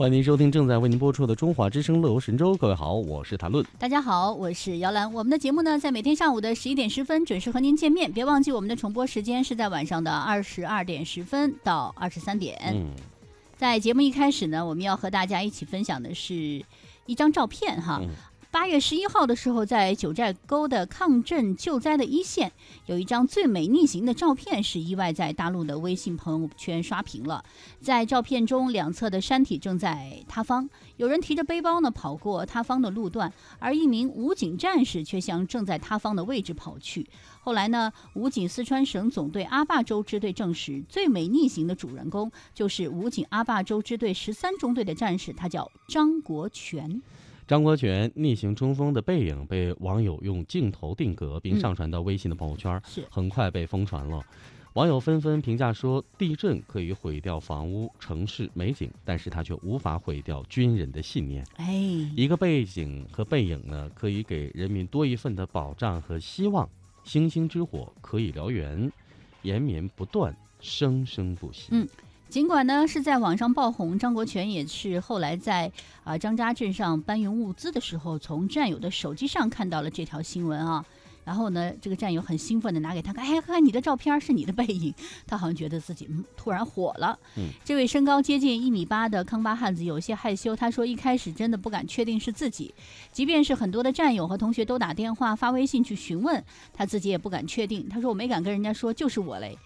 欢迎您收听正在为您播出的《中华之声乐游神州》。各位好，我是谭论。大家好，我是姚兰。我们的节目呢，在每天上午的十一点十分准时和您见面。别忘记我们的重播时间是在晚上的二十二点十分到二十三点。嗯，在节目一开始呢，我们要和大家一起分享的是一张照片哈。嗯八月十一号的时候，在九寨沟的抗震救灾的一线，有一张最美逆行的照片，是意外在大陆的微信朋友圈刷屏了。在照片中，两侧的山体正在塌方，有人提着背包呢跑过塌方的路段，而一名武警战士却向正在塌方的位置跑去。后来呢，武警四川省总队阿坝州支队证实，最美逆行的主人公就是武警阿坝州支队十三中队的战士，他叫张国全。张国权逆行冲锋的背影被网友用镜头定格，并上传到微信的朋友圈，是很快被疯传了。网友纷纷评价说：“地震可以毁掉房屋、城市美景，但是它却无法毁掉军人的信念。哎，一个背景和背影呢，可以给人民多一份的保障和希望。星星之火可以燎原，延绵不断，生生不息。”嗯尽管呢是在网上爆红，张国权也是后来在啊、张家镇上搬运物资的时候，从战友的手机上看到了这条新闻啊。然后呢，这个战友很兴奋的拿给他看，哎，看看你的照片是你的背影，他好像觉得自己嗯突然火了。嗯，这位身高接近一米八的康巴汉子有些害羞，他说一开始真的不敢确定是自己，即便是很多的战友和同学都打电话发微信去询问，他自己也不敢确定。他说我没敢跟人家说就是我嘞。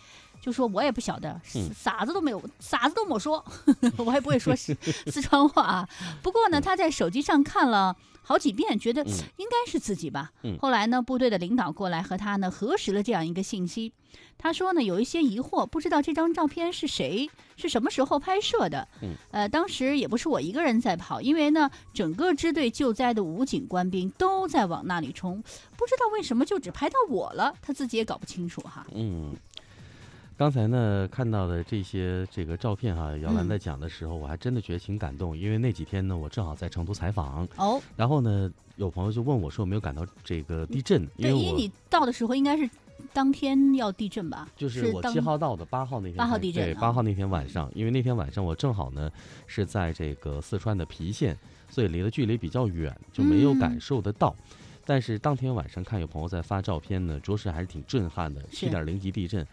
就说我也不晓得，嗯傻子都没有，傻子都没说，我还不会说四 四川话啊。不过呢，他在手机上看了好几遍，觉得嗯应该是自己吧。嗯后来呢，部队的领导过来和他呢核实了这样一个信息。他说呢，有一些疑惑，不知道这张照片是谁，是什么时候拍摄的。嗯，呃，当时也不是我一个人在跑，因为呢，整个支队救灾的武警官兵都在往那里冲，不知道为什么就只拍到我了，他自己也搞不清楚哈。嗯，刚才呢看到的这些这个照片哈、姚兰嗯在讲的时候，我还真的觉得挺感动，因为那几天呢，我正好在成都采访，哦，然后呢，有朋友就问我说有没有感到这个地震，因对，为因为你到的时候应该是当天要地震吧？就是我七号到的，八号那天八号，地震对八号那天晚上，因为那天晚上我正好呢是在这个四川的郫县，所以离的距离比较远，就没有感嗯受得到。但是当天晚上看有朋友在发照片呢，着实还是挺震撼的，七点零级地震。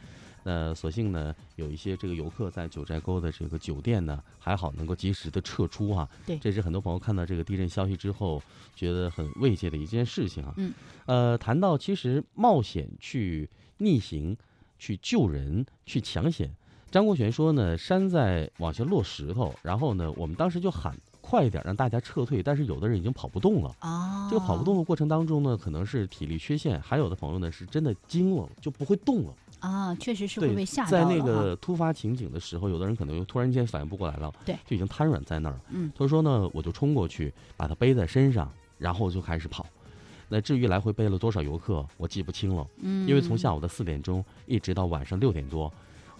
那所幸呢，有一些这个游客在九寨沟的这个酒店呢，还好能够及时的撤出哈、对。这是很多朋友看到这个地震消息之后觉得很慰藉的一件事情啊。嗯，呃，谈到其实冒险去逆行、去救人、去抢险，张国权说呢，山在往下落石头，然后呢，我们当时就喊快一点，让大家撤退，但是有的人已经跑不动了。哦，这个跑不动的过程当中呢，可能是体力缺陷，还有的朋友呢是真的惊了，就不会动了。啊，确实是会被吓，到在那个突发情景的时候，有的人可能又突然间反应不过来了，对就已经瘫软在那儿。嗯，他说呢，我就冲过去把他背在身上，然后就开始跑。那至于来回背了多少游客，我记不清了，嗯，因为从下午的四点钟一直到晚上六点多，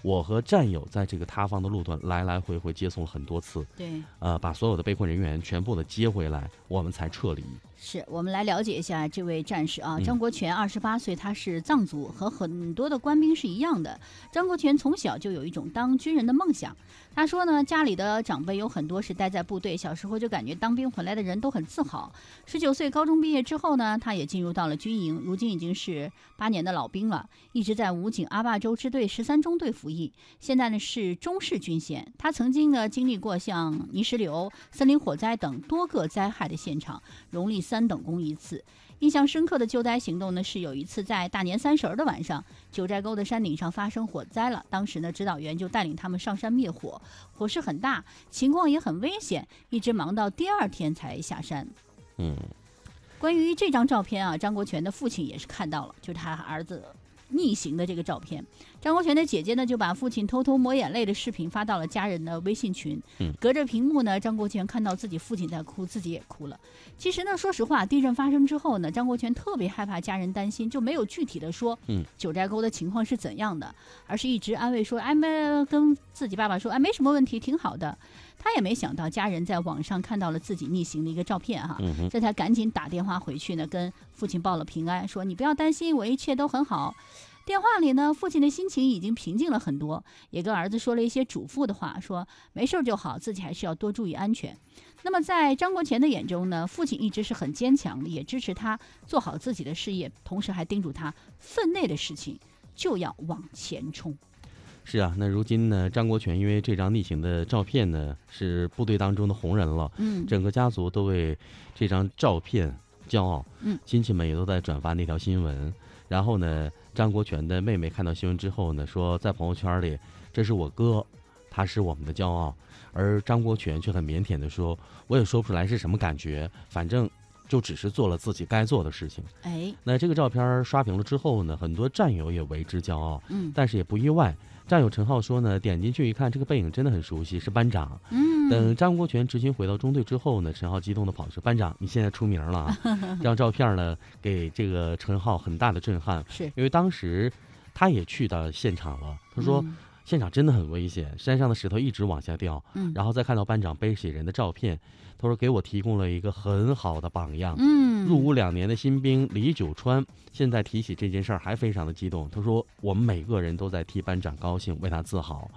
我和战友在这个塌方的路段来来回回接送了很多次，对。呃，把所有的被困人员全部的接回来，我们才撤离。是我们来了解一下这位战士啊，嗯张国权，二十八岁，他是藏族，和很多的官兵是一样的。张国权从小就有一种当军人的梦想。他说呢，家里的长辈有很多是待在部队，小时候就感觉当兵回来的人都很自豪。十九岁高中毕业之后呢，他也进入到了军营，如今已经是八年的老兵了，一直在武警阿坝州支队十三中队服役。现在呢是中式军衔。他曾经呢经历过像泥石流、森林火灾等多个灾害的现场。荣立三等功一次。印象深刻的救灾行动呢，是有一次在大年三十儿的晚上，九寨沟的山顶上发生火灾了。当时呢，指导员就带领他们上山灭火，火势很大，情况也很危险，一直忙到第二天才下山。嗯，关于这张照片啊，张国权的父亲也是看到了，就是他儿子逆行的这个照片。张国权的姐姐呢，就把父亲偷偷抹眼泪的视频发到了家人的微信群。嗯隔着屏幕呢，张国权看到自己父亲在哭，自己也哭了。其实呢，说实话，地震发生之后呢，张国权特别害怕家人担心，就没有具体的说，嗯，九寨沟的情况是怎样的，而是一直安慰说，哎，没跟自己爸爸说，哎，没什么问题，挺好的。他也没想到家人在网上看到了自己逆行的一个照片哈，这才赶紧打电话回去呢，跟父亲报了平安，说你不要担心，我一切都很好。电话里呢，父亲的心情已经平静了很多，也跟儿子说了一些嘱咐的话，说没事就好，自己还是要多注意安全。那么在张国前的眼中呢，父亲一直是很坚强的，也支持他做好自己的事业，同时还叮嘱他分内的事情就要往前冲。是啊，那如今呢，张国权因为这张逆行的照片呢，是部队当中的红人了。嗯，整个家族都为这张照片骄傲。嗯，亲戚们也都在转发那条新闻。然后呢，张国权的妹妹看到新闻之后呢，说在朋友圈里：“这是我哥，他是我们的骄傲。”而张国权却很腼腆地说：“我也说不出来是什么感觉，反正就只是做了自己该做的事情。”哎，那这个照片刷屏了之后呢，很多战友也为之骄傲。嗯，但是也不意外。战友陈浩说呢，点进去一看，这个背影真的很熟悉，是班长。嗯，等张国权执勤回到中队之后呢，陈浩激动的跑说：“班长，你现在出名了啊！”这张照片呢，给这个陈浩很大的震撼，是因为当时他也去到现场了。他说，嗯现场真的很危险，山上的石头一直往下掉。嗯，然后再看到班长背起人的照片，他说给我提供了一个很好的榜样。嗯，入伍两年的新兵李九川，现在提起这件事儿还非常的激动。他说：“我们每个人都在替班长高兴，为他自豪。”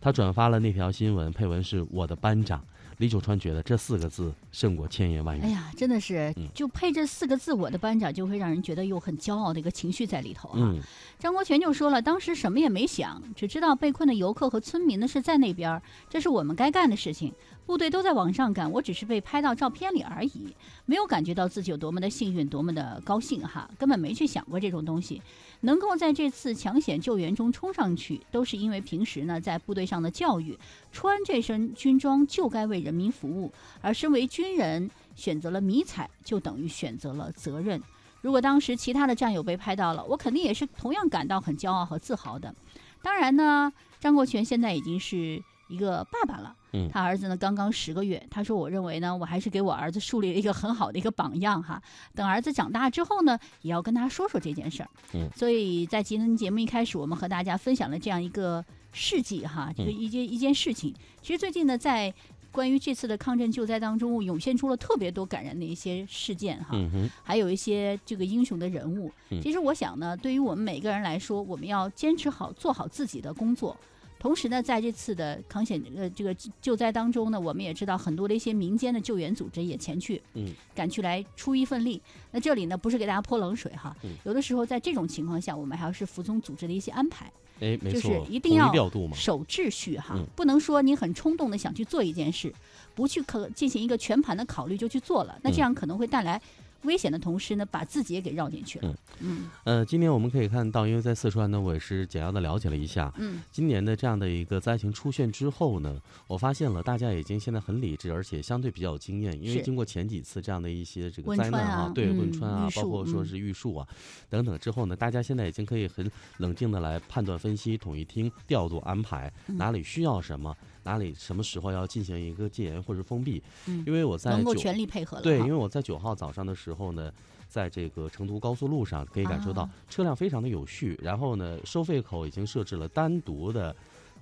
他转发了那条新闻，配文是我的班长。李九川觉得这四个字胜过千言万语。哎呀，真的是嗯，就配这四个字，我的班长就会让人觉得有很骄傲的一个情绪在里头啊。嗯，张国权就说了，当时什么也没想，只知道被困的游客和村民呢是在那边，这是我们该干的事情。部队都在往上赶，我只是被拍到照片里而已，没有感觉到自己有多么的幸运，多么的高兴哈，根本没去想过这种东西。能够在这次抢险救援中冲上去，都是因为平时呢在部队上的教育，穿这身军装就该为人民服务，而身为军人选择了迷彩，就等于选择了责任。如果当时其他的战友被拍到了，我肯定也是同样感到很骄傲和自豪的。当然呢，张国权现在已经是一个爸爸了，嗯他儿子呢刚刚十个月。他说：“我认为呢，我还是给我儿子树立了一个很好的一个榜样哈。等儿子长大之后呢，也要跟他说说这件事儿。”嗯所以在今天节目一开始，我们和大家分享了这样一个事迹哈，这个一件一件事情。其实最近呢，在关于这次的抗震救灾当中，涌现出了特别多感人的一些事件哈。嗯，还有一些这个英雄的人物嗯。其实我想呢，对于我们每个人来说，我们要坚持好做好自己的工作。同时呢，在这次的抗险呃这个救灾当中呢，我们也知道很多的一些民间的救援组织也前去，嗯，赶去来出一份力。那这里呢，不是给大家泼冷水哈，嗯有的时候在这种情况下，我们还要是服从组织的一些安排。哎，没就是一定要调度嘛。守秩序哈，嗯不能说你很冲动的想去做一件事，不去可进行一个全盘的考虑就去做了，那这嗯样可能会带来危险的同时呢，把自己也给绕进去了。嗯。呃，今年我们可以看到，因为在四川呢，我也是简要的了解了一下，嗯。今年的这样的一个灾情出现之后呢，我发现了大家已经现在很理智，而且相对比较有经验，因为经过前几次这样的一些这个灾难川啊对汶嗯川啊包括说是玉树啊等等之后呢，大家现在已经可以很冷静的来判断分析、统一听、调度安排，嗯。哪里需要什么，哪里什么时候要进行一个戒严或者封闭，嗯，因为我在能够全力配合了。对，因为我在九号早上的时候呢，在这个成都高速路上可以感受到啊。车辆非常的有序，然后呢，收费口已经设置了单独的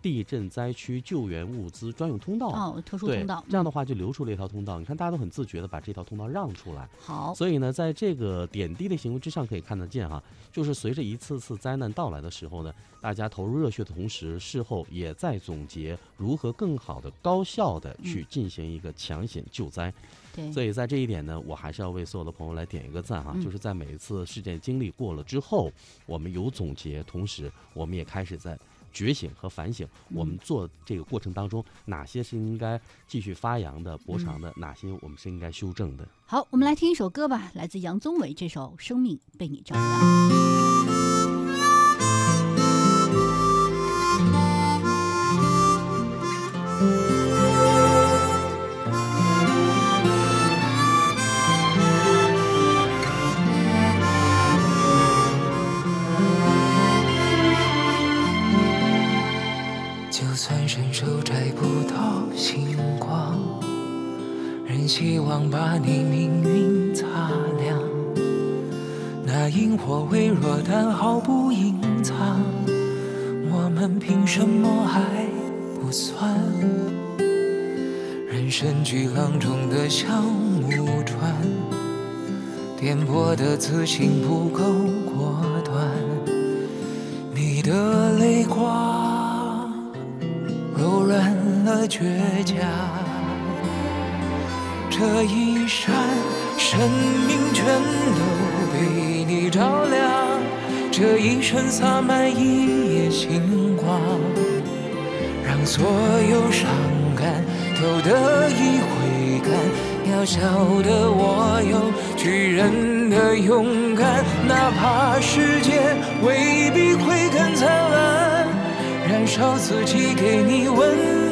地震灾区救援物资专用通道。哦，特殊通道，，这样的话就留出了一条通道。你看，大家都很自觉的把这条通道让出来。好，所以呢，在这个点滴的行为之上，可以看得见哈，就是随着一次次灾难到来的时候呢，大家投入热血的同时，事后也在总结如何更好的、高效的去进行一个抢险救灾。对，所以在这一点呢，我还是要为所有的朋友来点一个赞哈，嗯就是在每一次事件经历过了之后，我们有总结，同时我们也开始在觉醒和反省，我们嗯做这个过程当中哪些是应该继续发扬的、博长嗯的，哪些我们是应该修正的。好，我们来听一首歌吧，来自杨宗纬这首《生命被你照亮》。那萤火微弱，但毫不隐藏。我们凭什么还不算？人生巨浪中的小木船，颠簸的自信不够果断。你的泪光，柔软了倔强。这一扇生命全都被你照亮，这一生洒满一夜星光，让所有伤感都得以回甘。渺小的我有巨人的勇敢，哪怕世界未必会更灿烂，燃烧自己给你温暖，